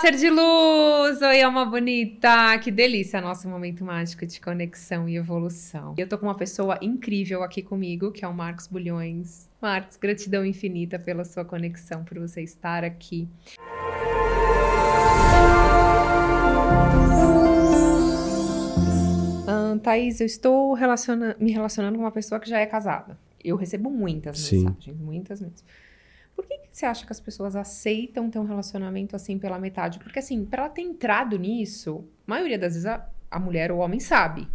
ser de luz! Oi, alma bonita! Que delícia nosso momento mágico de conexão e evolução. Eu tô com uma pessoa incrível aqui comigo, que é o Marcos Bulhões. Marcos, gratidão infinita pela sua conexão, por você estar aqui. Uh, Thaís, eu estou relaciona me relacionando com uma pessoa que já é casada. Eu recebo muitas Sim. mensagens, muitas mesmo. Por que, que você acha que as pessoas aceitam ter um relacionamento assim pela metade? Porque, assim, para ela ter entrado nisso, a maioria das vezes a, a mulher ou o homem sabe.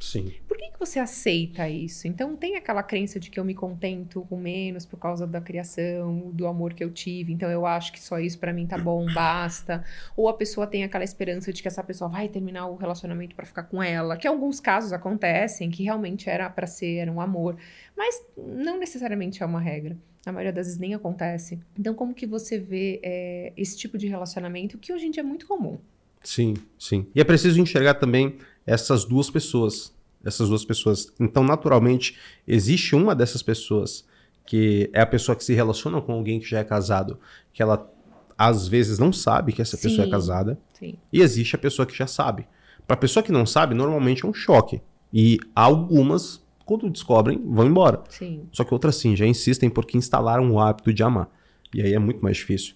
Sim. Por que, que você aceita isso? Então, tem aquela crença de que eu me contento com menos por causa da criação, do amor que eu tive, então eu acho que só isso pra mim tá bom, basta. Ou a pessoa tem aquela esperança de que essa pessoa vai terminar o relacionamento pra ficar com ela, que alguns casos acontecem, que realmente era pra ser, era um amor, mas não necessariamente é uma regra. A maioria das vezes nem acontece. Então, como que você vê é, esse tipo de relacionamento que hoje em dia é muito comum? Sim, sim. E é preciso enxergar também essas duas pessoas. Essas duas pessoas. Então, naturalmente, existe uma dessas pessoas que é a pessoa que se relaciona com alguém que já é casado, que ela às vezes não sabe que essa pessoa é Sim. casada, Sim. e existe a pessoa que já sabe. Para a pessoa que não sabe, normalmente é um choque. E algumas, quando descobrem, vão embora. Sim. Só que outras sim, já insistem porque instalaram o hábito de amar. E aí é muito mais difícil.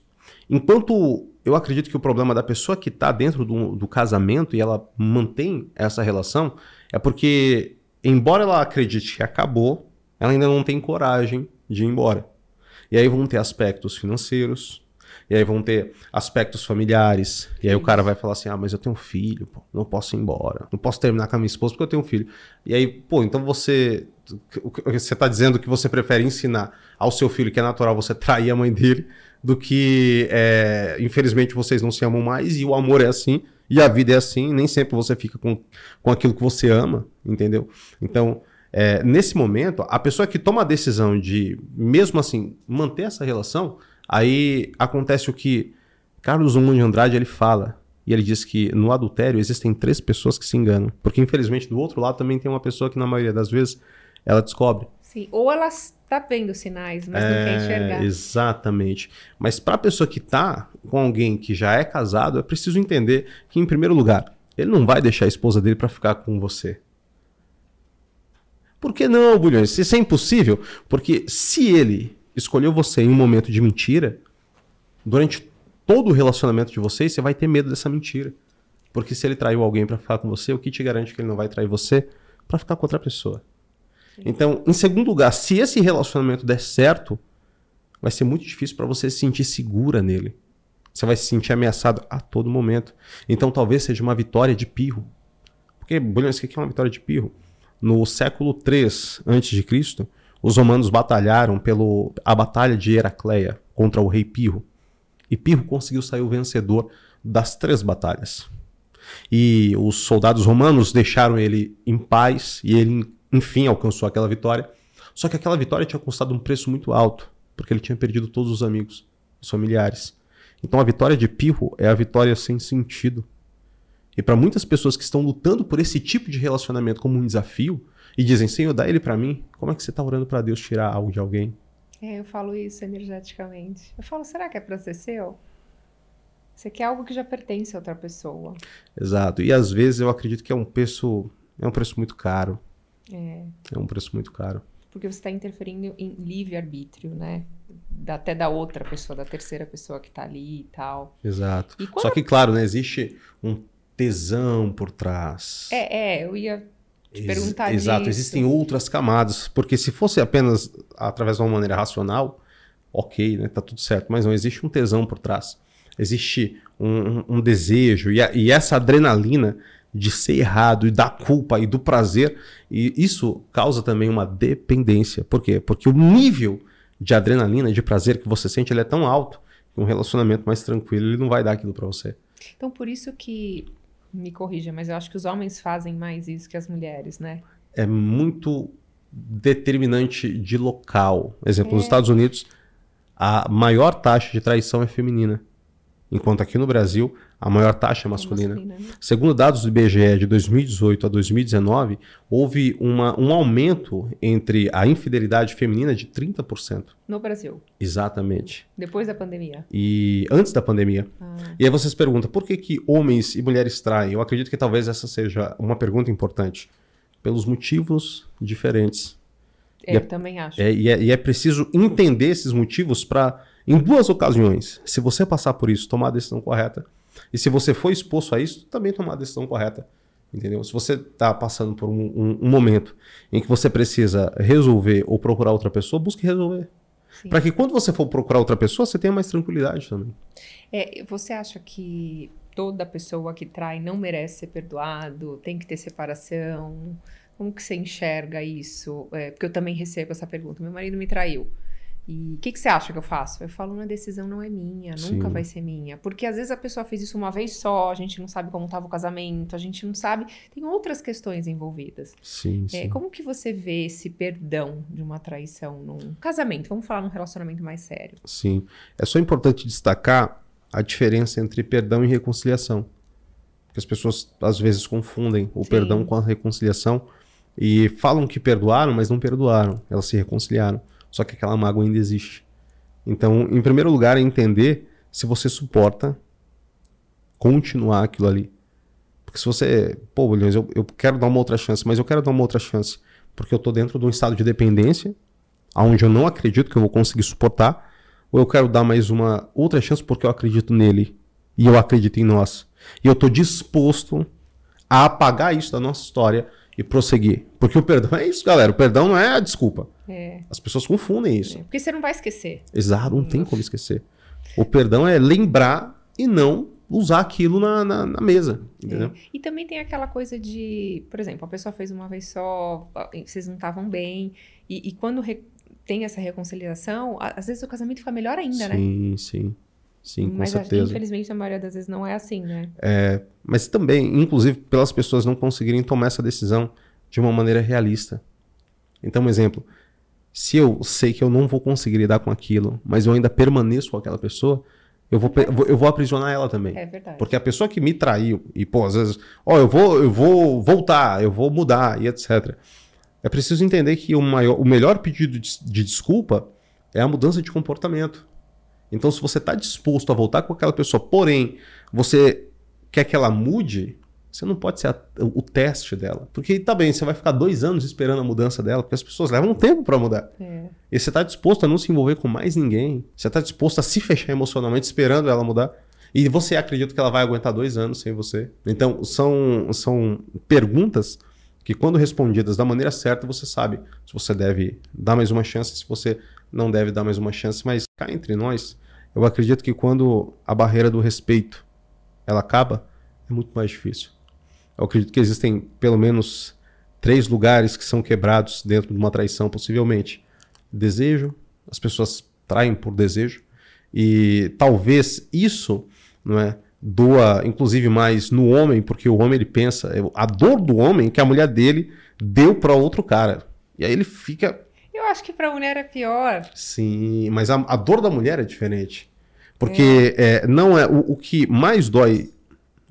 Enquanto eu acredito que o problema da pessoa que está dentro do, do casamento e ela mantém essa relação é porque, embora ela acredite que acabou, ela ainda não tem coragem de ir embora. E aí vão ter aspectos financeiros, e aí vão ter aspectos familiares, e aí o cara vai falar assim: ah, mas eu tenho um filho, pô, não posso ir embora, não posso terminar com a minha esposa porque eu tenho um filho. E aí, pô, então você. Você está dizendo que você prefere ensinar ao seu filho que é natural você trair a mãe dele do que, é, infelizmente, vocês não se amam mais e o amor é assim e a vida é assim, nem sempre você fica com, com aquilo que você ama, entendeu? Então, é, nesse momento, a pessoa que toma a decisão de, mesmo assim, manter essa relação, aí acontece o que Carlos Drummond de Andrade ele fala. E ele diz que no adultério existem três pessoas que se enganam. Porque, infelizmente, do outro lado também tem uma pessoa que, na maioria das vezes, ela descobre. Sim. Ou ela está vendo sinais, mas não quer enxergar. É, exatamente. Mas para a pessoa que tá com alguém que já é casado, é preciso entender que, em primeiro lugar, ele não vai deixar a esposa dele para ficar com você. Por que não, Bulhões? Isso é impossível. Porque se ele escolheu você em um momento de mentira, durante todo o relacionamento de vocês, você vai ter medo dessa mentira. Porque se ele traiu alguém para ficar com você, o que te garante que ele não vai trair você para ficar com outra pessoa? Então, em segundo lugar, se esse relacionamento der certo, vai ser muito difícil para você se sentir segura nele. Você vai se sentir ameaçado a todo momento. Então, talvez seja uma vitória de pirro. Porque, Bulhões, o que é uma vitória de pirro? No século 3 a.C., os romanos batalharam pelo a batalha de Heracleia contra o rei Pirro. E Pirro conseguiu sair o vencedor das três batalhas. E os soldados romanos deixaram ele em paz e ele, enfim, alcançou aquela vitória. Só que aquela vitória tinha custado um preço muito alto, porque ele tinha perdido todos os amigos, os familiares. Então a vitória de Pirro é a vitória sem sentido. E para muitas pessoas que estão lutando por esse tipo de relacionamento como um desafio e dizem, Senhor, dá ele para mim, como é que você está orando para Deus tirar algo de alguém? É, eu falo isso energeticamente. Eu falo, será que é pra ser seu? Você quer algo que já pertence a outra pessoa. Exato. E às vezes eu acredito que é um preço, é um preço muito caro. É, É um preço muito caro. porque você está interferindo em livre-arbítrio, né? Da- até da outra pessoa, da terceira pessoa que tá ali e tal. Exato. E quando Só que, claro, né, existe um tesão por trás. É, é, eu ia te Ex- perguntar Exato, disso. existem outras camadas, porque se fosse apenas através de uma maneira racional, ok, né, tá tudo certo, mas não existe um tesão por trás. Existe um, um- um desejo e, a- e essa adrenalina de ser errado e da culpa e do prazer, e isso causa também uma dependência. Por quê? Porque o nível de adrenalina, de prazer que você sente, ele é tão alto que um relacionamento mais tranquilo ele não vai dar aquilo para você. Então, por isso que. Me corrija, mas eu acho que os homens fazem mais isso que as mulheres, né? é muito determinante de local. Exemplo, nos É. Estados Unidos, a maior taxa de traição é feminina. enquanto aqui no Brasil a maior taxa é masculina. Masculina, né? Segundo dados do IBGE de 2018 a 2019, houve uma, um aumento entre a infidelidade feminina de 30%. No Brasil, Exatamente. depois da pandemia. E antes da pandemia. Ah, E aí vocês perguntam, por que, que homens e mulheres traem? Eu acredito que talvez essa seja uma pergunta importante. Pelos motivos diferentes. é, E eu também acho. É, e, é, e é preciso entender esses motivos para, em duas ocasiões, se você passar por isso, tomar a decisão correta. E se você for exposto a isso, também tomar a decisão correta. Entendeu? Se você está passando por um, um- um momento em que você precisa resolver ou procurar outra pessoa, busque resolver. Para que quando você for procurar outra pessoa, você tenha mais tranquilidade também. É, você acha que toda pessoa que trai não merece ser perdoado? Tem que ter separação? Como que você enxerga isso? É, porque eu também recebo essa pergunta. Meu marido me traiu. E o que, que você acha que eu faço? Eu falo, a decisão não é minha, nunca Sim. vai ser minha. Porque às vezes a pessoa fez isso uma vez só, a gente não sabe como estava o casamento, a gente não sabe. Tem outras questões envolvidas. Sim, É, sim. como que você vê esse perdão de uma traição num casamento? Vamos falar num relacionamento mais sério. Sim. É só importante destacar a diferença entre perdão e reconciliação. Porque as pessoas às vezes confundem o Sim. perdão com a reconciliação e falam que perdoaram, mas não perdoaram. Elas se reconciliaram. Só que aquela mágoa ainda existe. Então, em primeiro lugar, é entender se você suporta continuar aquilo ali. Porque se você, pô, Williams, eu, eu quero dar uma outra chance, mas eu quero dar uma outra chance porque eu tô dentro de um estado de dependência, onde eu não acredito que eu vou conseguir suportar, ou eu quero dar mais uma outra chance porque eu acredito nele e eu acredito em nós. E eu tô disposto a apagar isso da nossa história e prosseguir. Porque o perdão é isso, galera. O perdão não é a desculpa. É, As pessoas confundem isso. é, porque você não vai esquecer. Exato, não tem como esquecer. O perdão é lembrar e não usar aquilo na, na, na mesa. Entendeu? É. E também tem aquela coisa de, por exemplo, a pessoa fez uma vez só, vocês não estavam bem, e, e quando re- tem essa reconciliação, às vezes o casamento fica melhor ainda, né? sim, sim. Sim, com Mas certeza. infelizmente a maioria das vezes não é assim, né? Mas também, inclusive, pelas pessoas não conseguirem tomar essa decisão de uma maneira realista. Então, um exemplo. Se eu sei que eu não vou conseguir lidar com aquilo, mas eu ainda permaneço com aquela pessoa, eu vou, eu vou- aprisionar ela também. É verdade. Porque a pessoa que me traiu, e pô, às vezes, ó, eu vou, eu vou voltar, eu vou mudar e etc. É preciso entender que o, maior, o melhor pedido de, de desculpa é a mudança de comportamento. Então, se você está disposto a voltar com aquela pessoa, porém, você quer que ela mude, você não pode ser a- o teste dela. Porque tá bem, você vai ficar dois anos esperando a mudança dela, porque as pessoas levam um tempo para mudar. É. E você está disposto a não se envolver com mais ninguém. Você está disposto a se fechar emocionalmente esperando ela mudar. E você acredita que ela vai aguentar dois anos sem você. Então, são, são perguntas que, quando respondidas da maneira certa, você sabe se você deve dar mais uma chance, se você não deve dar mais uma chance. Mas cá entre nós, eu acredito que quando a barreira do respeito ela acaba, é muito mais difícil. Eu acredito que existem pelo menos três lugares que são quebrados dentro de uma traição, possivelmente desejo, as pessoas traem por desejo e talvez isso, não é, doa inclusive mais no homem, porque o homem ele pensa, a dor do homem é que a mulher dele deu para outro cara. E aí ele fica, acho que pra mulher é pior. sim, mas a, a dor da mulher é diferente. Porque é, não é o, o que mais dói,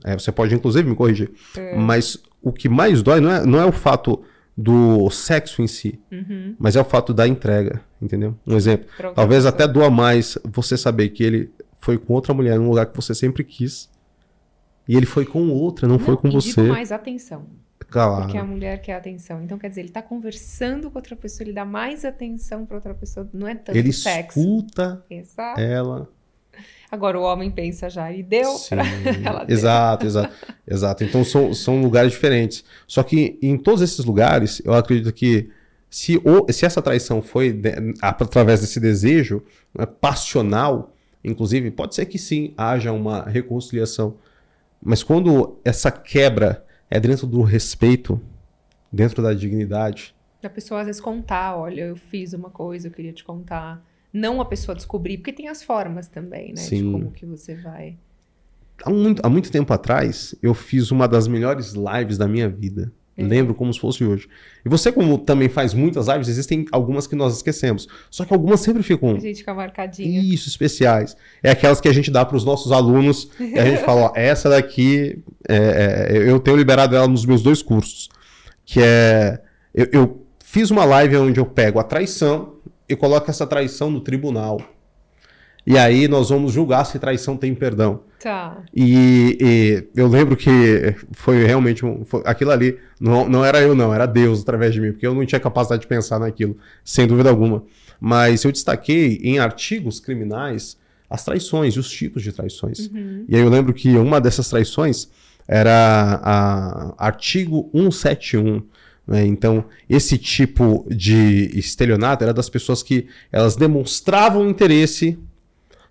é, você pode inclusive me corrigir, mas o que mais dói não é, não é o fato do sexo em si, Uhum. mas é o fato da entrega, entendeu? Um exemplo. Pra outra Talvez até doa mais você saber que ele foi com outra mulher num lugar que você sempre quis. E ele foi com outra, não, foi com você. mais atenção. Claro. Porque a mulher quer atenção. Então, quer dizer, ele tá conversando com outra pessoa, ele dá mais atenção pra outra pessoa. Não é tanto Ele sexo. escuta Exato. ela. Agora o homem pensa já, e deu pra ela deu. Exato, exato. exato. Então são, são lugares diferentes. Só que em todos esses lugares, eu acredito que se, o, se essa traição foi através desse desejo né, passional, inclusive, pode ser que sim, haja uma reconciliação. Mas quando essa quebra é dentro do respeito, dentro da dignidade, Da pessoa às vezes contar, olha, eu fiz uma coisa, eu queria te contar. Não a pessoa descobrir, porque tem as formas também, né? De Sim. como que você vai. há muito, há muito tempo atrás, eu fiz uma das melhores lives da minha vida. Lembro como se fosse hoje. E você, como também faz muitas lives, existem algumas que nós esquecemos. Só que algumas sempre ficam. A gente fica marcadinha. Isso, especiais. É aquelas que a gente dá para os nossos alunos e a gente fala: ó, essa daqui, é, é, eu tenho liberado ela nos meus dois cursos. Que é. Eu, eu fiz uma live onde eu pego a traição e coloco essa traição no tribunal. E aí nós vamos julgar se traição tem perdão. Tá. E, e eu lembro que foi realmente um, foi, aquilo ali. Não, não era eu, não, era Deus através de mim, porque eu não tinha capacidade de pensar naquilo, sem dúvida alguma. Mas eu destaquei em artigos criminais as traições e os tipos de traições. Uhum. E aí eu lembro que uma dessas traições era a artigo 171. Né? Então, esse tipo de estelionato era das pessoas que elas demonstravam interesse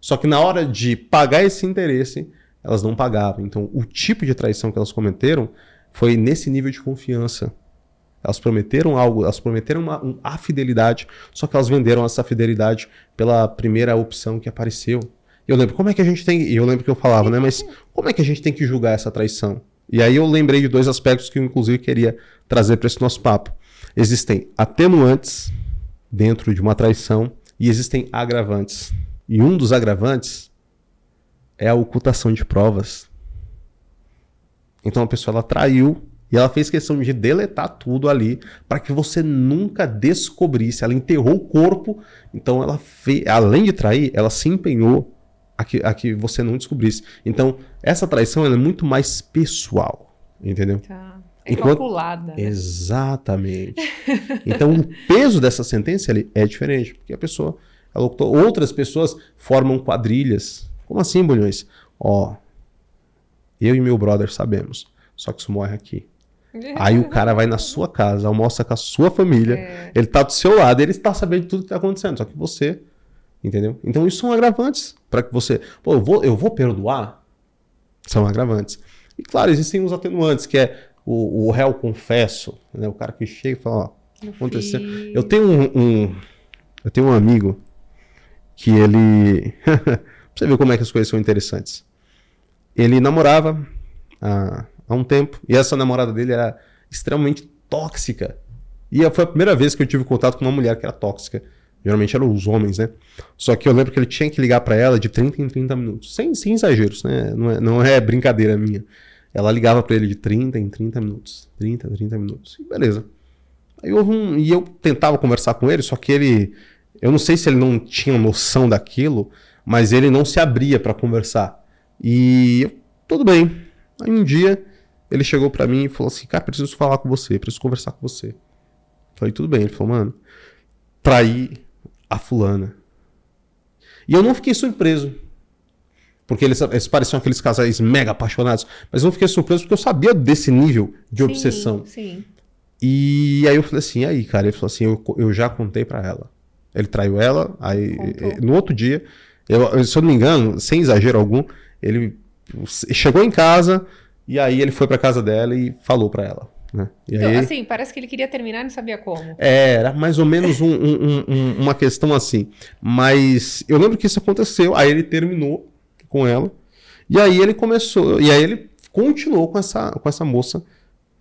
só que na hora de pagar esse interesse, elas não pagavam. Então, o tipo de traição que elas cometeram foi nesse nível de confiança. Elas prometeram algo, elas prometeram uma, um, a fidelidade, só que elas venderam essa fidelidade pela primeira opção que apareceu. Eu lembro, como é que a gente tem. Eu lembro que eu falava, né? Mas como é que a gente tem que julgar essa traição? E aí eu lembrei de dois aspectos que eu, inclusive, queria trazer para esse nosso papo. Existem atenuantes dentro de uma traição e existem agravantes. E um dos agravantes é a ocultação de provas. Então a pessoa ela traiu e ela fez questão de deletar tudo ali para que você nunca descobrisse. Ela enterrou o corpo, então ela fez, além de trair, ela se empenhou a que, a que você não descobrisse. Então essa traição é muito mais pessoal, entendeu? Tá. É Enquanto... calculada. Né? Exatamente. então o peso dessa sentença ali é diferente, porque a pessoa Outras pessoas formam quadrilhas. Como assim, Bulhões? Ó, eu e meu brother sabemos. Só que isso morre aqui. Aí o cara vai na sua casa, almoça com a sua família, é. ele tá do seu lado, ele está sabendo de tudo que tá acontecendo, só que você, entendeu? Então isso são agravantes para que você, pô, eu vou, eu vou perdoar, são agravantes. E claro, existem os atenuantes, que é o, o réu confesso, né? O cara que chega e fala, ó, aconteceu. Eu tenho um, um, eu tenho um amigo que ele. você ver como é que as coisas são interessantes. Ele namorava há, há um tempo, e essa namorada dele era extremamente tóxica. E foi a primeira vez que eu tive contato com uma mulher que era tóxica. Geralmente eram os homens, né? Só que eu lembro que ele tinha que ligar para ela de 30 em 30 minutos. Sem, sem exageros, né? Não é, não é brincadeira minha. Ela ligava para ele de 30 em 30 minutos. 30, 30 minutos. E beleza. Aí houve um. E eu tentava conversar com ele, só que ele eu não sei se ele não tinha noção daquilo, mas ele não se abria para conversar. E tudo bem. Aí um dia ele chegou para mim e falou assim: Cara, preciso falar com você, preciso conversar com você. Falei: Tudo bem. Ele falou: Mano, traí a fulana. E eu não fiquei surpreso. Porque eles, eles pareciam aqueles casais mega apaixonados. Mas eu não fiquei surpreso porque eu sabia desse nível de sim, obsessão. Sim. E aí eu falei assim: aí, cara, ele falou assim: Eu, eu já contei para ela. Ele traiu ela, aí Contou. no outro dia, eu, se eu não me engano, sem exagero algum, ele chegou em casa e aí ele foi para casa dela e falou para ela. Né? então, aí, assim, parece que ele queria terminar e não sabia como. É, era mais ou menos um, um, um, uma questão assim. Mas eu lembro que isso aconteceu, aí ele terminou com ela, e aí ele começou, e aí ele continuou com essa, com essa moça,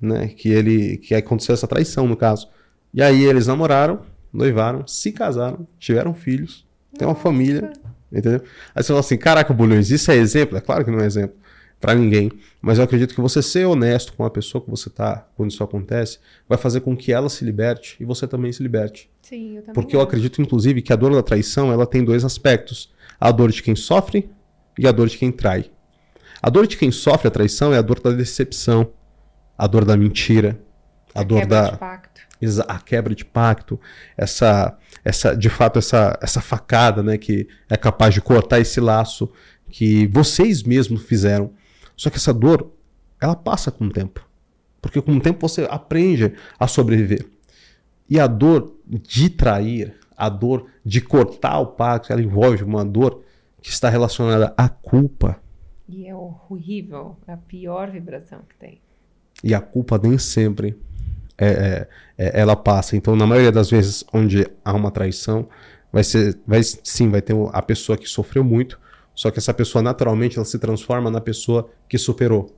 né? Que ele. Que aconteceu essa traição, no caso. E aí eles namoraram, noivaram, se casaram, tiveram filhos, têm uma família, entendeu? Aí você fala assim, caraca, Bulhões, isso é exemplo? É claro que não é exemplo para ninguém, mas eu acredito que você ser honesto com a pessoa que você tá quando isso acontece, vai fazer com que ela se liberte e você também se liberte. Sim, eu também. Porque eu acredito, inclusive, que a dor da traição, ela tem dois aspectos. A dor de quem sofre e a dor de quem trai. A dor de quem sofre a traição é a dor da decepção, a dor da mentira, a, a dor da... A quebra de pacto, essa, essa, de fato, essa, essa facada, né, que é capaz de cortar esse laço que vocês mesmos fizeram. Só que essa dor, ela passa com o tempo. Porque com o tempo você aprende a sobreviver. E a dor de trair, a dor de cortar o pacto, ela envolve uma dor que está relacionada à culpa. E é horrível, é a pior vibração que tem. E a culpa nem sempre é, é, é, ela passa. Então, na maioria das vezes onde há uma traição, vai ser, vai, sim, vai ter a pessoa que sofreu muito, só que essa pessoa naturalmente ela se transforma na pessoa que superou.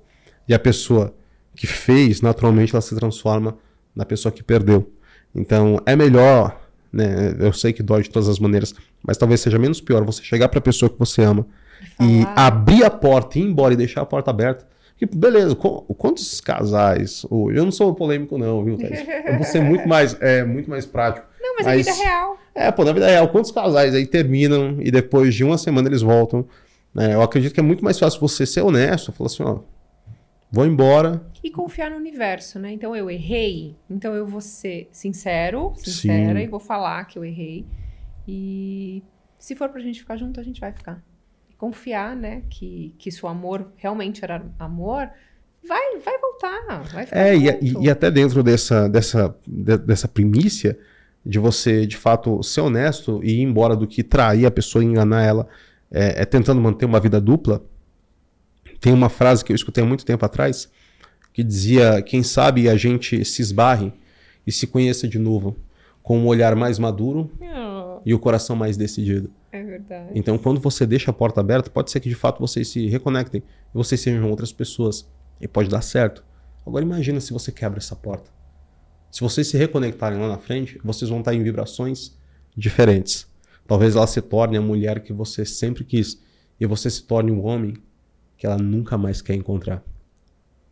E a pessoa que fez, naturalmente ela se transforma na pessoa que perdeu. Então é melhor, né? Eu sei que dói de todas as maneiras, mas talvez seja menos pior você chegar para a pessoa que você ama e, e abrir a porta, ir embora e deixar a porta aberta. Que, beleza, quantos casais hoje? Eu não sou polêmico, não, viu, Thaís? Eu vou ser muito mais, é, muito mais prático. Não, mas, mas é vida real. É, pô, na vida real, quantos casais aí terminam e depois de uma semana eles voltam? Né? Eu acredito que é muito mais fácil você ser honesto, falar assim, ó, vou embora. E confiar no universo, né? Então eu errei, então eu vou ser sincero, sincera Sim. e vou falar que eu errei. E se for pra gente ficar junto, a gente vai ficar. Confiar, né, que, que se o amor realmente era amor, vai, vai voltar, vai ficar É, e, e, até dentro dessa, dessa, de, dessa primícia de você, de fato, ser honesto e ir embora do que trair a pessoa e enganar ela, é, é tentando manter uma vida dupla, tem uma frase que eu escutei há muito tempo atrás que dizia: quem sabe a gente se esbarre e se conheça de novo com um olhar mais maduro oh. e o coração mais decidido. É verdade. Então, quando você deixa a porta aberta, pode ser que de fato vocês se reconectem e vocês sejam outras pessoas e pode dar certo. Agora imagina se você quebra essa porta. Se vocês se reconectarem lá na frente, vocês vão estar em vibrações diferentes. Talvez ela se torne a mulher que você sempre quis e você se torne um homem que ela nunca mais quer encontrar.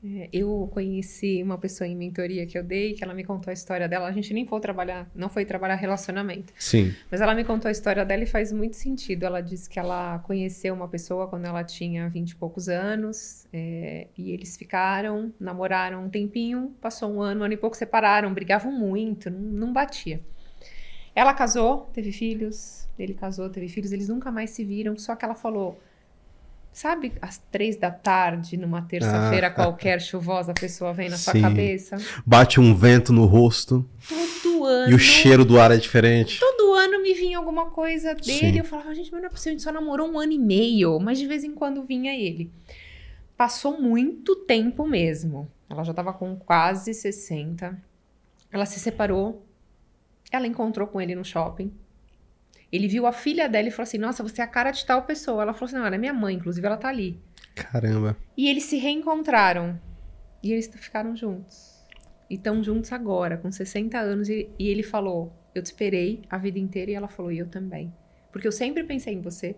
É, eu conheci uma pessoa em mentoria que eu dei, que ela me contou a história dela. A gente nem foi trabalhar, não foi trabalhar relacionamento. Sim. Mas ela me contou a história dela e faz muito sentido. Ela disse que ela conheceu uma pessoa quando ela tinha vinte e poucos anos, é, e eles ficaram, namoraram um tempinho, passou um ano, um ano e pouco, separaram, brigavam muito, não, não batia. Ela casou, teve filhos, ele casou, teve filhos, eles nunca mais se viram, só que ela falou Sabe, às três da tarde, numa terça-feira ah, qualquer chuvosa, a pessoa vem na sim. sua cabeça? Bate um vento no rosto. Todo ano. E o cheiro do ar é diferente. Todo ano me vinha alguma coisa dele. Sim. Eu falava, gente, mas não é possível, a gente só namorou um ano e meio. Mas de vez em quando vinha ele. Passou muito tempo mesmo. Ela já estava com quase 60. Ela se separou. Ela encontrou com ele no shopping. Ele viu a filha dela e falou assim: Nossa, você é a cara de tal pessoa. Ela falou assim: Não, ela é minha mãe, inclusive ela tá ali. Caramba. E eles se reencontraram. E eles ficaram juntos. E estão juntos agora, com 60 anos. E, e ele falou: Eu te esperei a vida inteira. E ela falou: E eu também. Porque eu sempre pensei em você.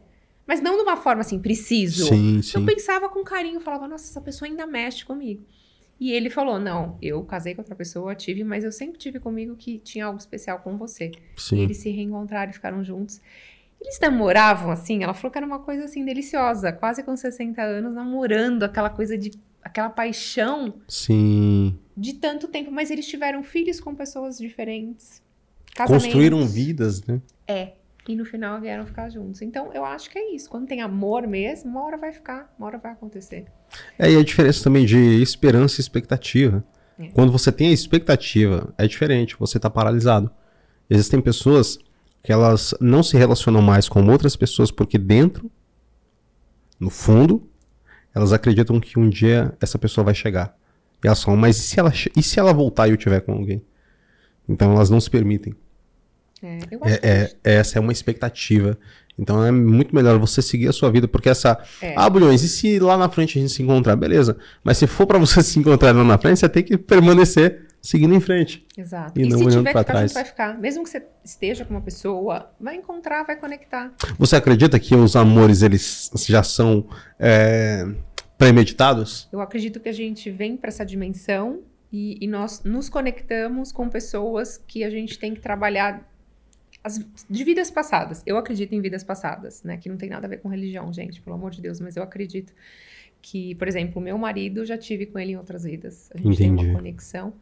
Mas não de uma forma assim, preciso. Sim, sim. Eu pensava com carinho, falava: Nossa, essa pessoa ainda mexe comigo. E ele falou: Não, eu casei com outra pessoa, tive, mas eu sempre tive comigo que tinha algo especial com você. Sim. E eles se reencontraram e ficaram juntos. Eles namoravam assim, ela falou que era uma coisa assim deliciosa, quase com 60 anos, namorando, aquela coisa de. aquela paixão. Sim. De tanto tempo, mas eles tiveram filhos com pessoas diferentes. Construíram vidas, né? É. E no final vieram ficar juntos. Então, eu acho que é isso. Quando tem amor mesmo, uma hora vai ficar, uma hora vai acontecer. É, e a diferença também de esperança e expectativa. É. Quando você tem a expectativa, é diferente, você está paralisado. Existem pessoas que elas não se relacionam mais com outras pessoas porque dentro, no fundo, elas acreditam que um dia essa pessoa vai chegar. E elas falam, mas e se ela, e se ela voltar e eu tiver com alguém? Então elas não se permitem. É, é, é, essa é uma expectativa. Então é muito melhor você seguir a sua vida, porque essa. É. Ah, Bulhões, e se lá na frente a gente se encontrar? Beleza. Mas se for para você se encontrar lá na frente, você tem que permanecer seguindo em frente. Exato. E, e não se olhando tiver que ficar trás. junto, vai ficar. Mesmo que você esteja com uma pessoa, vai encontrar, vai conectar. Você acredita que os amores, eles já são é, premeditados? Eu acredito que a gente vem para essa dimensão e, e nós nos conectamos com pessoas que a gente tem que trabalhar as, de vidas passadas. Eu acredito em vidas passadas, né? Que não tem nada a ver com religião, gente, pelo amor de Deus, mas eu acredito que, por exemplo, meu marido já tive com ele em outras vidas. A gente Entendi. tem uma conexão.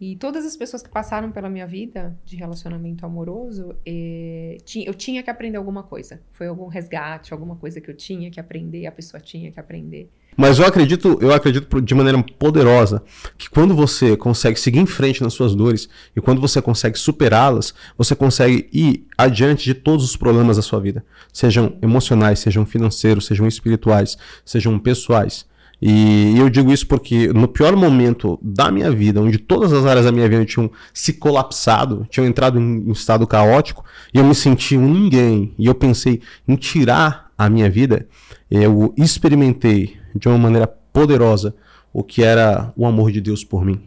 E todas as pessoas que passaram pela minha vida de relacionamento amoroso, eh, eu tinha que aprender alguma coisa. Foi algum resgate, alguma coisa que eu tinha que aprender, a pessoa tinha que aprender. Mas eu acredito, eu acredito de maneira poderosa que quando você consegue seguir em frente nas suas dores e quando você consegue superá-las, você consegue ir adiante de todos os problemas da sua vida, sejam emocionais, sejam financeiros, sejam espirituais, sejam pessoais. E eu digo isso porque no pior momento da minha vida, onde todas as áreas da minha vida tinham se colapsado, tinham entrado em um estado caótico, e eu me senti um ninguém, e eu pensei em tirar a minha vida, eu experimentei de uma maneira poderosa o que era o amor de Deus por mim.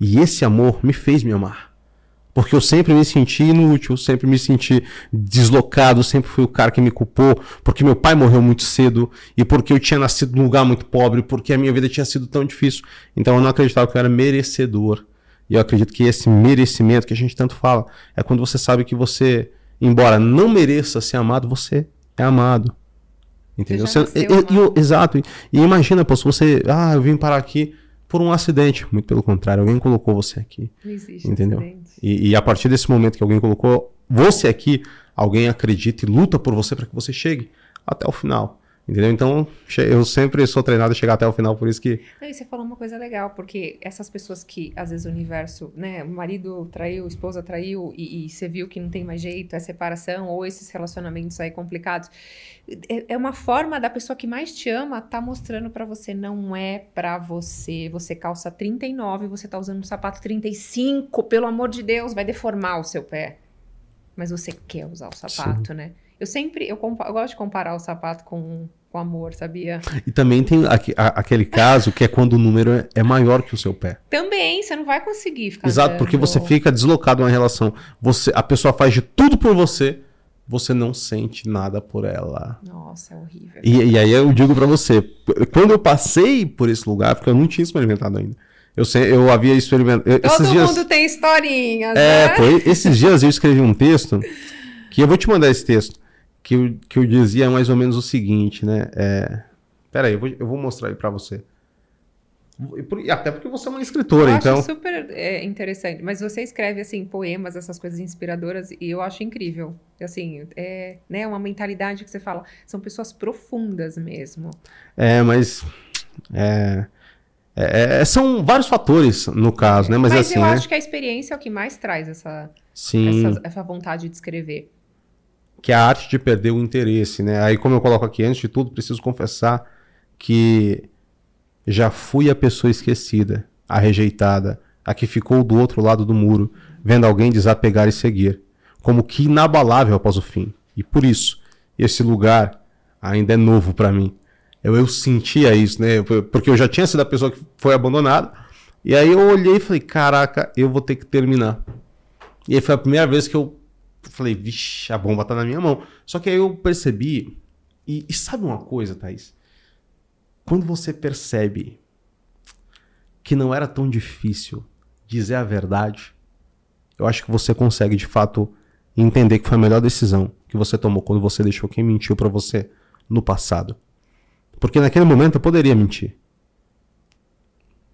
E esse amor me fez me amar. Porque eu sempre me senti inútil, sempre me senti deslocado, sempre fui o cara que me culpou, porque meu pai morreu muito cedo e porque eu tinha nascido num lugar muito pobre, porque a minha vida tinha sido tão difícil. Então eu não acreditava que eu era merecedor. E eu acredito que esse merecimento que a gente tanto fala é quando você sabe que você, embora não mereça ser amado, você é amado. Entendeu? Você já Você- nasceu e- e- amado. exato. E imagina, pô, se você. Ah, eu vim parar aqui por um acidente. Muito pelo contrário, alguém colocou você aqui. Não existe Entendeu? E, e a partir desse momento que alguém colocou você aqui, alguém acredita e luta por você para que você chegue até o final. Entendeu? Então, eu sempre sou treinado a chegar até o final, por isso que. Não, e você falou uma coisa legal, porque essas pessoas que, às vezes, o universo, né, o marido traiu, a esposa traiu, e, e você viu que não tem mais jeito, é separação, ou esses relacionamentos aí complicados, é, é uma forma da pessoa que mais te ama tá mostrando pra você, não é pra você, você calça 39, você tá usando um sapato 35, pelo amor de Deus, vai deformar o seu pé. Mas você quer usar o sapato, né? Eu sempre, eu, eu gosto de comparar o sapato com, com amor, sabia? E também tem aque- a- aquele caso que é quando o número é- é maior que o seu pé. Também, você não vai conseguir ficar Exato, andando. porque você fica deslocado numa relação. Você, a pessoa faz de tudo por você, você não sente nada por ela. Nossa, é horrível. E, e aí eu digo pra você, quando eu passei por esse lugar, porque eu não tinha experimentado ainda. Eu, sei, eu havia experimentado. Todo esses dias, mundo tem historinhas, É, né? pô, esses dias eu escrevi um texto, que eu vou te mandar esse texto, que eu, que eu dizia mais ou menos o seguinte, né? É, peraí, eu vou, eu vou mostrar aí pra você. E Até porque você é uma escritora, eu então. acho super é, interessante. Mas você escreve, assim, poemas, essas coisas inspiradoras, e eu acho incrível. Assim, é né, uma mentalidade que você fala, são pessoas profundas mesmo. É, mas. É, é- é- são vários fatores no caso, né? Mas, Mas, assim, eu né? acho que a experiência é o que mais traz essa, Sim. essa, essa vontade de escrever. Que é a arte de perder o interesse, né? Aí, como eu coloco aqui, antes de tudo, preciso confessar que já fui a pessoa esquecida, a rejeitada, a que ficou do outro lado do muro, vendo alguém desapegar e seguir, como que inabalável após o fim. E por isso, esse lugar ainda é novo para mim. Eu, eu sentia isso, né? Porque eu já tinha sido a pessoa que foi abandonada. E aí eu olhei e falei, caraca, eu vou ter que terminar. E aí foi a primeira vez que eu falei, vixe, a bomba tá na minha mão. Só que aí eu percebi. E, e sabe uma coisa, Thaís? Quando você percebe que não era tão difícil dizer a verdade, eu acho que você consegue de fato entender que foi a melhor decisão que você tomou quando você deixou quem mentiu pra você no passado. Porque naquele momento eu poderia mentir.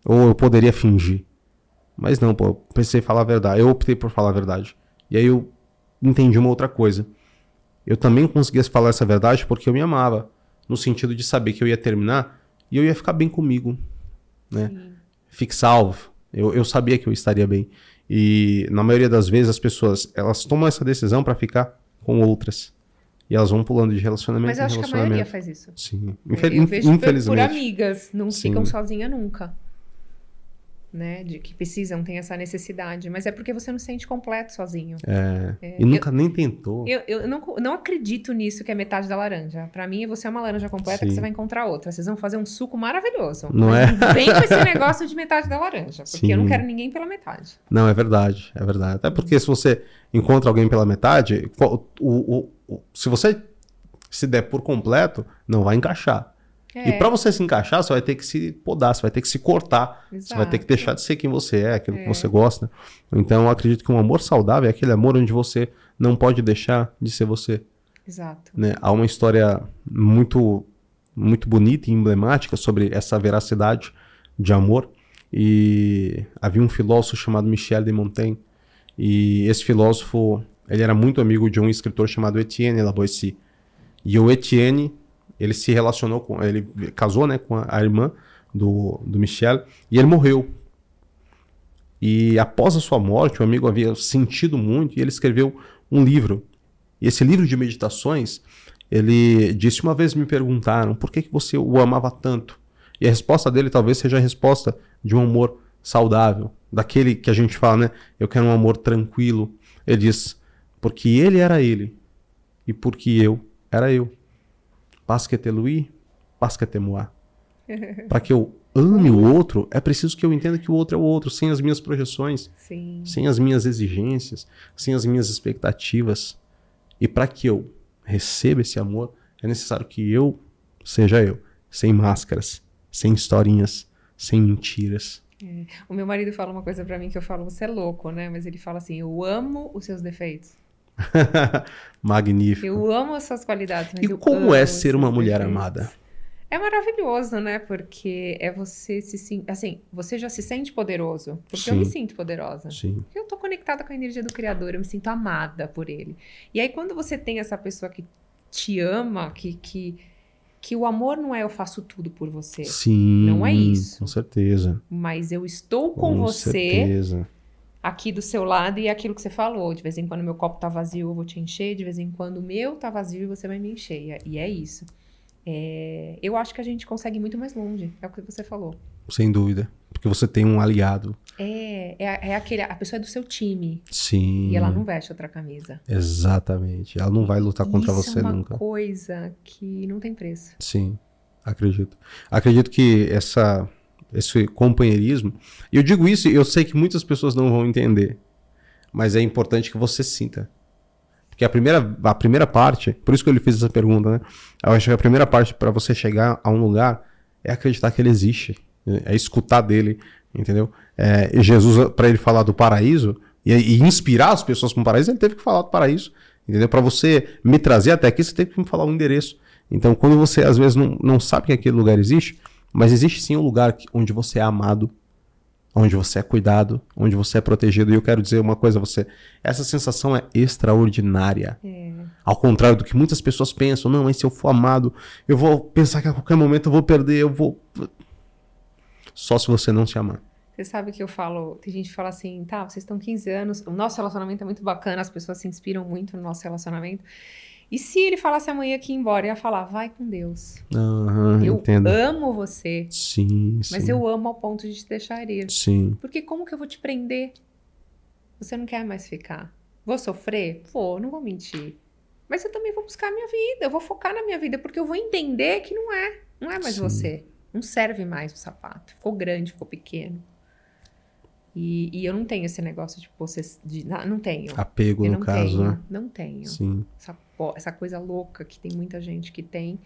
Ou eu poderia fingir. Mas não, pô, eu pensei em falar a verdade. Eu optei por falar a verdade. E aí eu entendi uma outra coisa. Eu também conseguia falar essa verdade porque eu me amava. No sentido de saber que eu ia terminar e eu ia ficar bem comigo. Né? Fique salvo. Eu, eu sabia que eu estaria bem. E na maioria das vezes as pessoas elas tomam essa decisão pra ficar com outras. E elas vão pulando de relacionamento Mas eu acho que a maioria faz isso. Sim. Eu- Infel- eu vejo por- por infelizmente. amigas, não Sim. ficam sozinhas nunca. Né? De que precisam, tem essa necessidade. Mas é porque você não se sente completo sozinho. É, É, e nunca nem tentou. Eu, eu não, não acredito nisso que é metade da laranja. Pra mim, você é uma laranja completa Sim. que você vai encontrar outra. Vocês vão fazer um suco maravilhoso. Não é? Vem com esse negócio de metade da laranja. Porque eu não Sim. quero ninguém pela metade. Não, é verdade, é verdade. Até porque se você encontra alguém pela metade, o, o- o- se você se der por completo, não vai encaixar. É, E pra você se encaixar, você vai ter que se podar, você vai ter que se cortar, você vai ter que exato. deixar de ser quem você é, aquilo É. que você gosta. Então eu acredito que um amor saudável é aquele amor onde você não pode deixar de ser você. Exato. né? Há uma história muito, muito bonita e emblemática sobre essa veracidade de amor. E havia um filósofo chamado Michel de Montaigne. E esse filósofo, ele era muito amigo de um escritor chamado Etienne Lavoisier. E o Etienne, ele se relacionou com, ele casou, né, com a, irmã do, do Michel e ele morreu. E após a sua morte, o amigo havia sentido muito e ele escreveu um livro. E esse livro de meditações, ele disse uma vez me perguntaram por que, que você o amava tanto. E a resposta dele talvez seja a resposta de um amor saudável, daquele que a gente fala, né? Eu quero um amor tranquilo. Ele diz, porque ele era ele e porque eu era eu. Parce que te lui, parce que te moi. Para que eu ame o outro, é preciso que eu entenda que o outro é o outro, sem as minhas projeções, Sim. sem as minhas exigências, sem as minhas expectativas. E para que eu receba esse amor, é necessário que eu seja eu, sem máscaras, sem historinhas, sem mentiras. É. O meu marido fala uma coisa pra mim que eu falo, você é louco, né? Mas ele fala assim: eu amo os seus defeitos. Magnífico. Eu amo as suas qualidades. Mas e como é ser uma mulher amada? É maravilhoso, né? Porque é você se sen- assim, você já se sente poderoso, porque eu me Sim. sinto poderosa. Sim. Eu tô conectada com a energia do criador, eu me sinto amada por ele. E aí quando você tem essa pessoa que te ama, que que que o amor não é eu faço tudo por você, Sim. Não é isso. Com certeza. mas eu estou com, você certeza. Aqui do seu lado e é aquilo que você falou, de vez em quando meu copo tá vazio, eu vou te encher, de vez em quando o meu tá vazio e você vai me encher. E é- é isso. É, eu acho que a gente consegue ir muito mais longe, é o que você falou. Sem dúvida. Porque você tem um aliado. É, é, é aquele, a pessoa é do seu time Sim. e ela não veste outra camisa. Exatamente. Ela não vai lutar contra Isso você é uma nunca. coisa que não tem preço. Sim, acredito. Acredito que essa, esse companheirismo. E eu digo isso, eu sei que muitas pessoas não vão entender. Mas é importante que você sinta. Porque a primeira, a primeira parte, por isso que eu lhe fiz essa pergunta, né? Eu acho que a primeira parte para você chegar a um lugar é acreditar que ele existe. É escutar dele, entendeu? É, Jesus, para ele falar do paraíso e, e inspirar as pessoas com o paraíso, ele teve que falar do paraíso. Entendeu? Para você me trazer até aqui, você teve que me falar o endereço. Então, quando você às vezes não, não sabe que aquele lugar existe, mas existe sim um lugar onde você é amado, onde você é cuidado, onde você é protegido. E eu quero dizer uma coisa a você: essa sensação é extraordinária. É, Ao contrário do que muitas pessoas pensam, não, mas se eu for amado, eu vou pensar que a qualquer momento eu vou perder, eu vou. Só se você não se amar. Você sabe que eu falo, tem gente que fala assim, tá, vocês estão 15 anos, o nosso relacionamento é muito bacana, as pessoas se inspiram muito no nosso relacionamento. E se ele falasse amanhã que ia embora, eu ia falar, vai com Deus. Aham, eu entendo. amo você, Sim, sim. mas eu amo ao ponto de te deixar ir. Sim, Porque como que eu vou te prender? Você não quer mais ficar. Vou sofrer? Vou, não vou mentir. Mas eu também vou buscar a minha vida, eu vou focar na minha vida, porque eu vou entender que não é. Não é mais Sim. você. Não serve mais o sapato. Ficou grande, ficou pequeno. E, e eu não tenho esse negócio de você. De, não, não tenho. apego eu no não caso, tenho. né? Não tenho. Sim. Essa, essa coisa louca que tem muita gente que tem.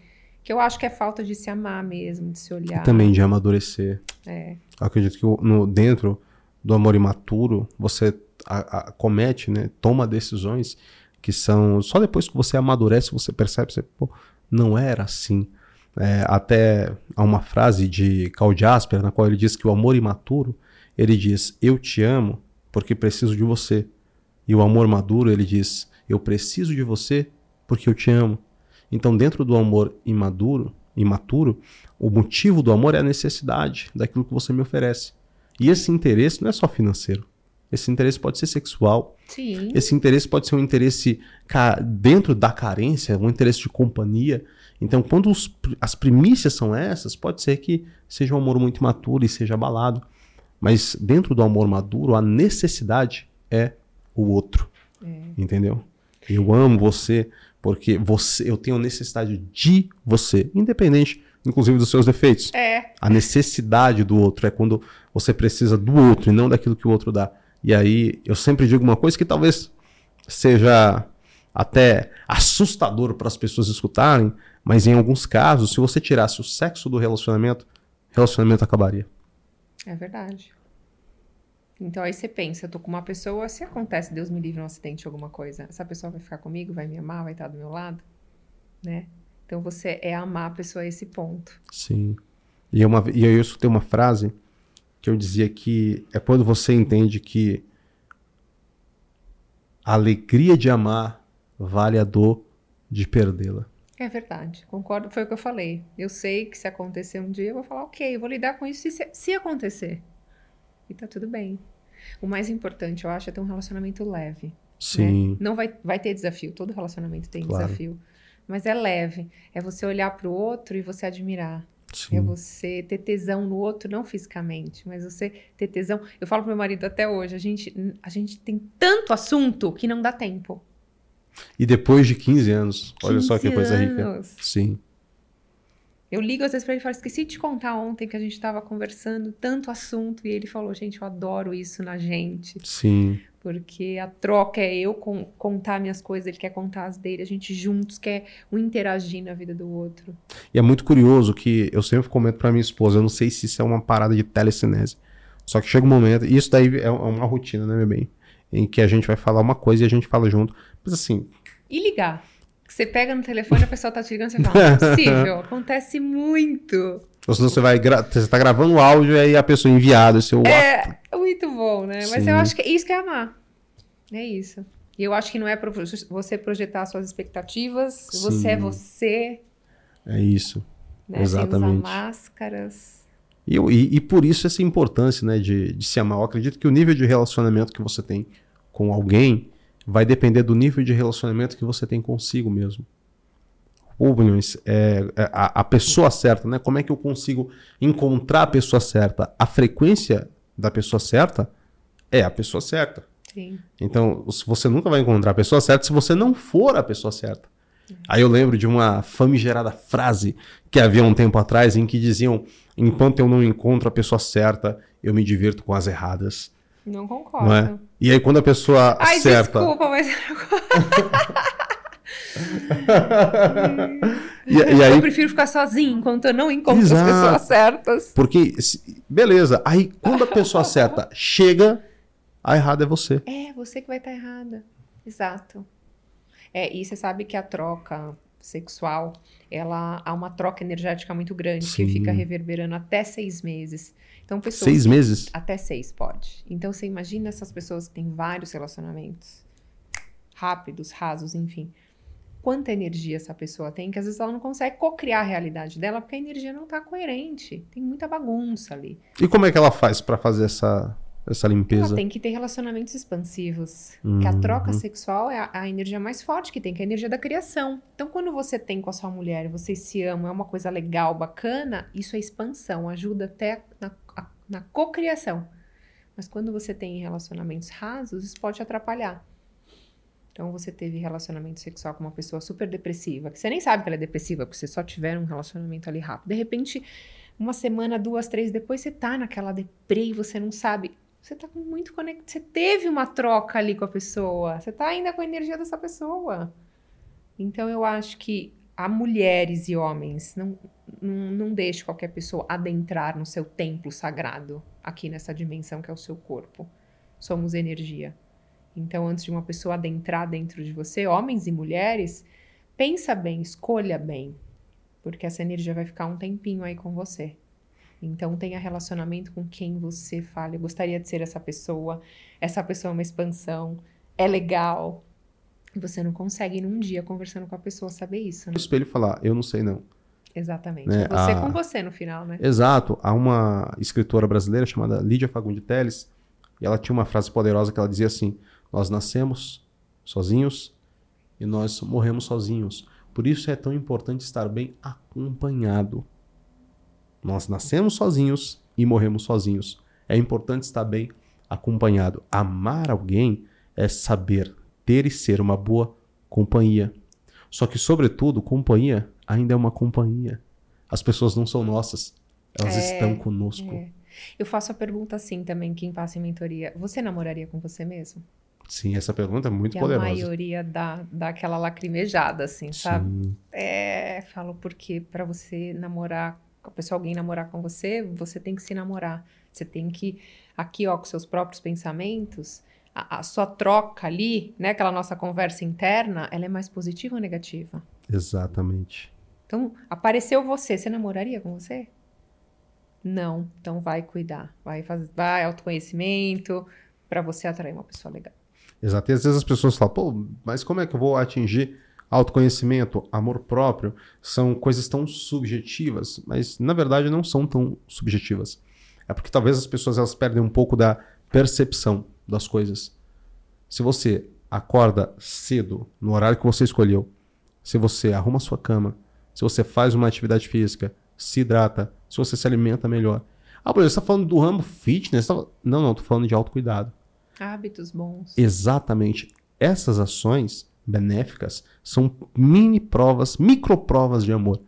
Que eu acho que é falta de se amar mesmo, de se olhar. E também de amadurecer. É. Eu acredito que no, dentro do amor imaturo, você a- a- comete, né, toma decisões que são. Só depois que você amadurece, você percebe, você, pô, não era assim. É, até há uma frase de Carl Jasper, na qual ele diz que o amor imaturo, ele diz, eu te amo porque preciso de você. E o amor maduro, ele diz, eu preciso de você porque eu te amo. Então, dentro do amor imaduro, imaturo, o motivo do amor é a necessidade daquilo que você me oferece. E esse interesse não é só financeiro. Esse interesse pode ser sexual. Sim. Esse interesse pode ser um interesse dentro da carência, um interesse de companhia. Então, quando os as primícias são essas, pode ser que seja um amor muito imaturo e seja abalado. Mas dentro do amor maduro, a necessidade é o outro. É. Entendeu? Eu amo você porque você, eu tenho necessidade de você, independente, inclusive, dos seus defeitos. É. A necessidade do outro é quando você precisa do outro e não daquilo que o outro dá. E aí eu sempre digo uma coisa que talvez seja até assustador para as pessoas escutarem, mas em alguns casos, se você tirasse o sexo do relacionamento, o relacionamento acabaria. É verdade. Então aí você pensa, eu tô com uma pessoa, se acontece, Deus me livre um acidente, alguma coisa, essa pessoa vai ficar comigo, vai me amar, vai estar do meu lado, né? Então você é amar a pessoa a esse ponto. Sim. E, é uma, e eu escutei uma frase que eu dizia que é quando você entende que a alegria de amar vale a dor de perdê-la. É verdade, concordo, foi o que eu falei. Eu sei que se acontecer um dia, eu vou falar, ok, eu vou lidar com isso se, se acontecer. E tá tudo bem. O mais importante, eu acho, é ter um relacionamento leve. né? Sim. Não vai, vai ter desafio, todo relacionamento tem Claro. desafio. Mas é leve. É você olhar pro outro e você admirar. É Sim. você ter tesão no outro, não fisicamente, mas você ter tesão. Eu falo pro meu marido até hoje, a gente, a gente tem tanto assunto que não dá tempo. E depois de 15 anos, olha só que 15 coisa rica. anos. Sim. Eu ligo às vezes pra ele e falo, esqueci de te contar ontem que a gente tava conversando, tanto assunto, e ele falou, gente, eu adoro isso na gente. Sim. Porque a troca é eu con contar minhas coisas, ele quer contar as dele, a gente juntos quer um interagir na vida do outro. E é muito curioso que eu sempre comento pra minha esposa, eu não sei se isso é uma parada de telecinese. Só que chega um momento, e isso daí é uma rotina, né, meu bem? Em que a gente vai falar uma coisa e a gente fala junto. Mas assim. E ligar. Você pega no telefone, a pessoa tá te ligando, você fala, não é possível, acontece muito. Ou senão você vai gra você tá gravando o áudio e aí a pessoa enviada o seu É, é muito bom, né? Mas Sim. eu acho que isso que é amar. É isso. E eu acho que não é para você projetar suas expectativas, Sim. você é você. É isso. Né? Exatamente. Sem usar máscaras. E, e, e, por isso essa importância né, de, de se amar. Eu acredito que o nível de relacionamento que você tem com alguém vai depender do nível de relacionamento que você tem consigo mesmo. Ou, é, é, a, a pessoa certa, né? Como é que eu consigo encontrar a pessoa certa? A frequência da pessoa certa é a pessoa certa. Sim. Então, você nunca vai encontrar a pessoa certa se você não for a pessoa certa. Aí eu lembro de uma famigerada frase que havia um tempo atrás em que diziam: enquanto eu não encontro a pessoa certa, eu me divirto com as erradas. Não concordo. Não é? E aí quando a pessoa Ai, acerta... desculpa, mas... e, e, aí... Eu prefiro ficar sozinho enquanto eu não encontro Exato. as pessoas certas. Porque, beleza, aí quando a pessoa certa chega, a errada é você. É, você que vai estar errada. Exato. É, e você sabe que a troca sexual, ela há uma troca energética muito grande Sim. que fica reverberando até seis meses. Então, pessoas. Seis meses? Até seis pode. Então, você imagina essas pessoas que têm vários relacionamentos rápidos, rasos, enfim. Quanta energia essa pessoa tem, que às vezes ela não consegue co-criar a realidade dela, porque a energia não está coerente. Tem muita bagunça ali. E como é que ela faz para fazer essa, essa limpeza? Ela tem que ter relacionamentos expansivos. Uhum. Que a troca sexual é a, a, energia mais forte que tem, que é a energia da criação. Então, quando você tem com a sua mulher, vocês se amam, é uma coisa legal, bacana, isso é expansão, ajuda até na na cocriação. Mas quando você tem relacionamentos rasos, isso pode atrapalhar. Então você teve relacionamento sexual com uma pessoa super depressiva, que você nem sabe que ela é depressiva, porque você só tiveram um relacionamento ali rápido. De repente, uma semana, duas, três depois, você tá naquela deprê e você não sabe. Você tá muito conectado. Você teve uma troca ali com a pessoa. Você tá ainda com a energia dessa pessoa. Então eu acho que a mulheres e homens, não, não, deixe qualquer pessoa adentrar no seu templo sagrado, aqui nessa dimensão que é o seu corpo. Somos energia. Então, antes de uma pessoa adentrar dentro de você, homens e mulheres, pensa bem, escolha bem, porque essa energia vai ficar um tempinho aí com você. Então, tenha relacionamento com quem você fala. Eu gostaria de ser essa pessoa. Essa pessoa é uma expansão. É legal. Você não consegue, num dia, conversando com a pessoa, saber isso. Né? O espelho falar, eu não sei não. Exatamente. Né? Você a... com você no final, né? Exato. Há uma escritora brasileira chamada Lídia Fagundes Teles, e ela tinha uma frase poderosa que ela dizia assim: Nós nascemos sozinhos e nós morremos sozinhos. Por isso é tão importante estar bem acompanhado. Nós nascemos sozinhos e morremos sozinhos. É importante estar bem acompanhado. Amar alguém é saber ter e ser uma boa companhia. Só que, sobretudo, companhia ainda é uma companhia. As pessoas não são nossas, elas é, estão conosco. É. Eu faço a pergunta assim também, quem passa em mentoria: você namoraria com você mesmo? Sim, essa pergunta é muito poderosa. A maioria dá, dá aquela lacrimejada, assim, Sim. sabe? É, falo porque para você namorar, a pessoa alguém namorar com você, você tem que se namorar. Você tem que, aqui, ó, com seus próprios pensamentos, a, a, sua troca ali, né, aquela nossa conversa interna, ela é mais positiva ou negativa? Exatamente. Então, apareceu você, você namoraria com você? Não, então vai cuidar, vai fazer, vai autoconhecimento para você atrair uma pessoa legal. Exato. E às vezes as pessoas falam, pô, mas como é que eu vou atingir autoconhecimento, amor próprio? São coisas tão subjetivas, mas na verdade não são tão subjetivas. É porque talvez as pessoas elas perdem um pouco da percepção das coisas. Se você acorda cedo, no horário que você escolheu, se você arruma sua cama, se você faz uma atividade física, se hidrata, se você se alimenta melhor. Ah, por exemplo, você está falando do ramo fitness? Tá... Não, não, estou falando de autocuidado. Hábitos bons. Exatamente. Essas ações benéficas são mini provas, micro provas de amor.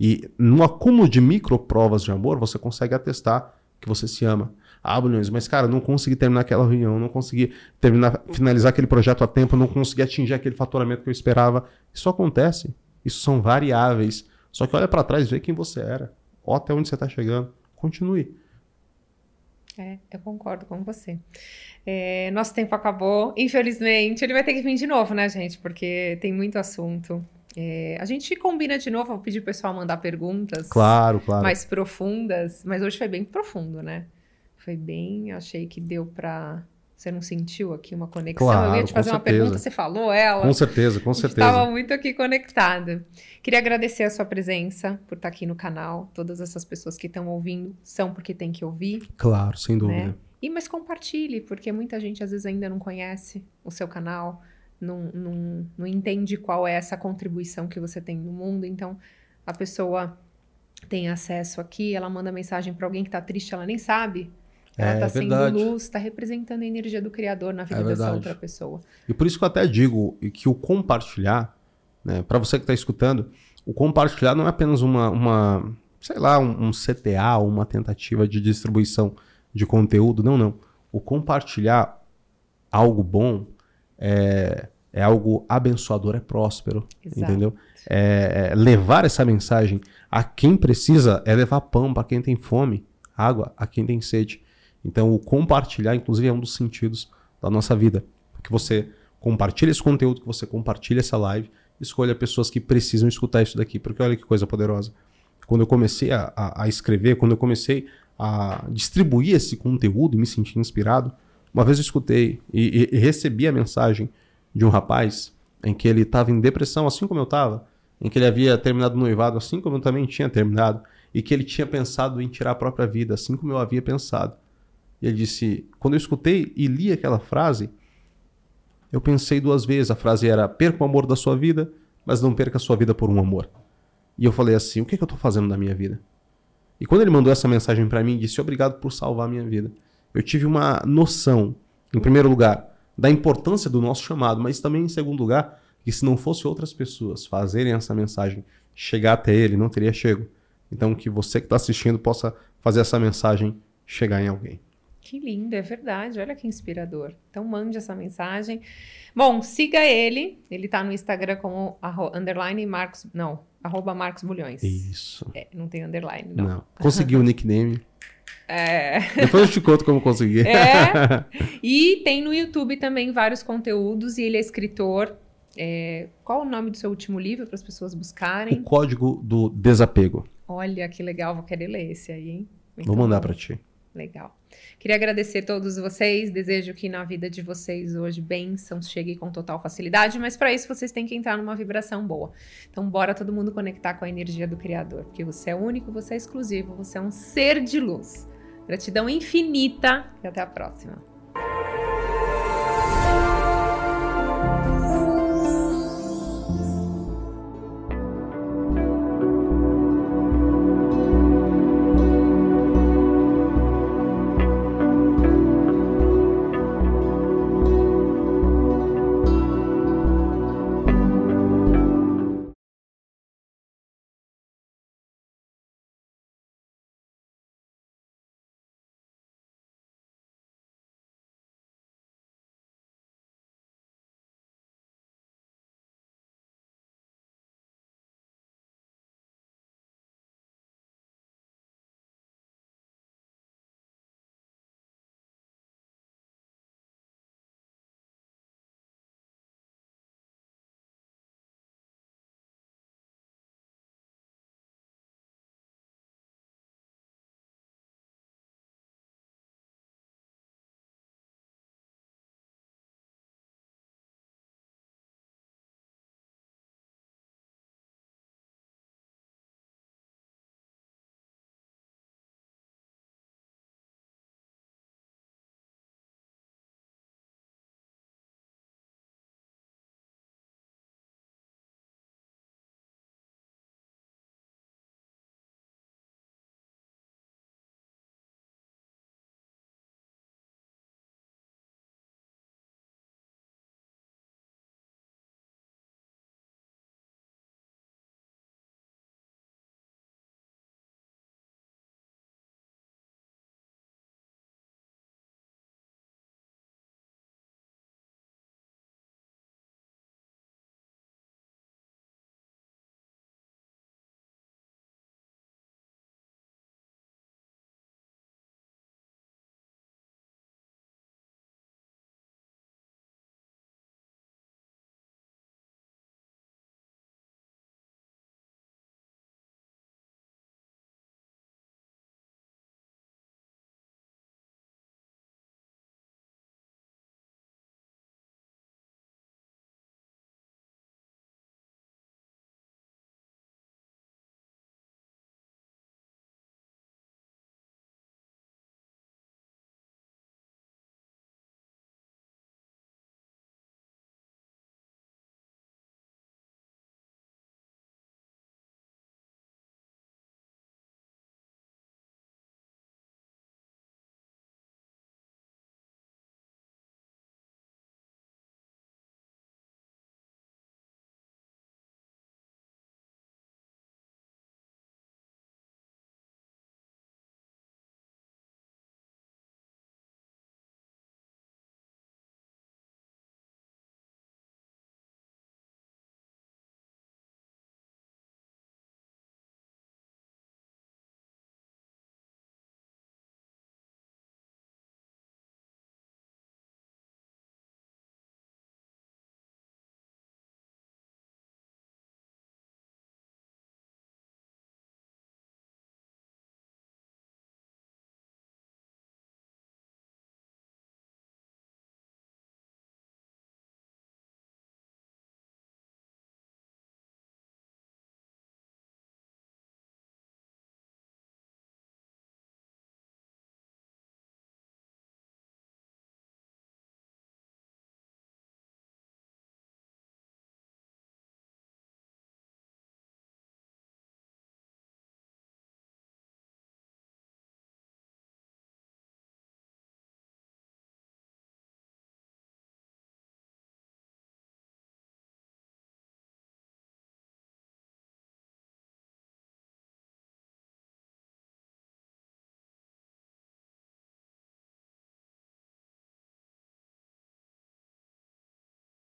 E no acúmulo de microprovas de amor, você consegue atestar que você se ama. Ah, Bulhões, mas cara, não consegui terminar aquela reunião, não consegui terminar, finalizar aquele projeto a tempo, não consegui atingir aquele faturamento que eu esperava. Isso acontece. Isso são variáveis. Só que olha para trás e vê quem você era. Ó, até onde você está chegando. Continue. É, eu concordo com você. É, nosso tempo acabou, infelizmente. Ele vai ter que vir de novo, né, gente? Porque tem muito assunto. É, a gente combina de novo, vou pedir o pessoal mandar perguntas claro, claro. mais profundas, mas hoje foi bem profundo, né? Foi bem, achei que deu para você não sentiu aqui uma conexão? Claro, eu ia te fazer uma pergunta, você falou ela. Com certeza, com certeza. Estava muito aqui conectada. Queria agradecer a sua presença por estar aqui no canal. Todas essas pessoas que estão ouvindo são porque tem que ouvir. Claro, sem dúvida. Né? E mas compartilhe, porque muita gente às vezes ainda não conhece o seu canal, não, não, não entende qual é essa contribuição que você tem no mundo. Então, a pessoa tem acesso aqui, ela manda mensagem para alguém que está triste, ela nem sabe ela está é, sendo verdade. luz, está representando a energia do Criador na vida é dessa outra pessoa. E por isso que eu até digo que o compartilhar, né, para você que está escutando, o compartilhar não é apenas uma, uma sei lá, um, um CTA, uma tentativa de distribuição de conteúdo. Não, não. O compartilhar algo bom é, é algo abençoador, é próspero, Exato. entendeu? É, é, levar essa mensagem a quem precisa é levar pão para quem tem fome, água a quem tem sede. Então, o compartilhar, inclusive, é um dos sentidos da nossa vida. Que você compartilhe esse conteúdo, que você compartilhe essa live, escolha pessoas que precisam escutar isso daqui, porque olha que coisa poderosa. Quando eu comecei a, a, a escrever, quando eu comecei a distribuir esse conteúdo e me sentir inspirado, uma vez eu escutei e, e, e recebi a mensagem de um rapaz em que ele estava em depressão, assim como eu estava, em que ele havia terminado o noivado, assim como eu também tinha terminado, e que ele tinha pensado em tirar a própria vida, assim como eu havia pensado. E ele disse: Quando eu escutei e li aquela frase, eu pensei duas vezes. A frase era: Perca o amor da sua vida, mas não perca a sua vida por um amor. E eu falei assim: O que, é que eu estou fazendo na minha vida? E quando ele mandou essa mensagem para mim, disse: Obrigado por salvar a minha vida. Eu tive uma noção, em primeiro lugar, da importância do nosso chamado, mas também, em segundo lugar, que se não fosse outras pessoas fazerem essa mensagem chegar até ele, não teria chego. Então, que você que está assistindo possa fazer essa mensagem chegar em alguém. Que lindo, é verdade. Olha que inspirador. Então mande essa mensagem. Bom, siga ele. Ele está no Instagram como underline Marcos. Não, arroba Marcos Bulhões. Isso. É, não tem underline, não. Não. Consegui o nickname. É. Depois eu te conto como consegui. É. E tem no YouTube também vários conteúdos e ele é escritor. É... Qual o nome do seu último livro para as pessoas buscarem? O Código do Desapego. Olha que legal, vou querer ler esse aí, hein? Muito vou mandar para ti. Legal. Queria agradecer a todos vocês. Desejo que na vida de vocês hoje bênçãos cheguem com total facilidade, mas para isso vocês têm que entrar numa vibração boa. Então, bora todo mundo conectar com a energia do Criador, porque você é único, você é exclusivo, você é um ser de luz. Gratidão infinita e até a próxima.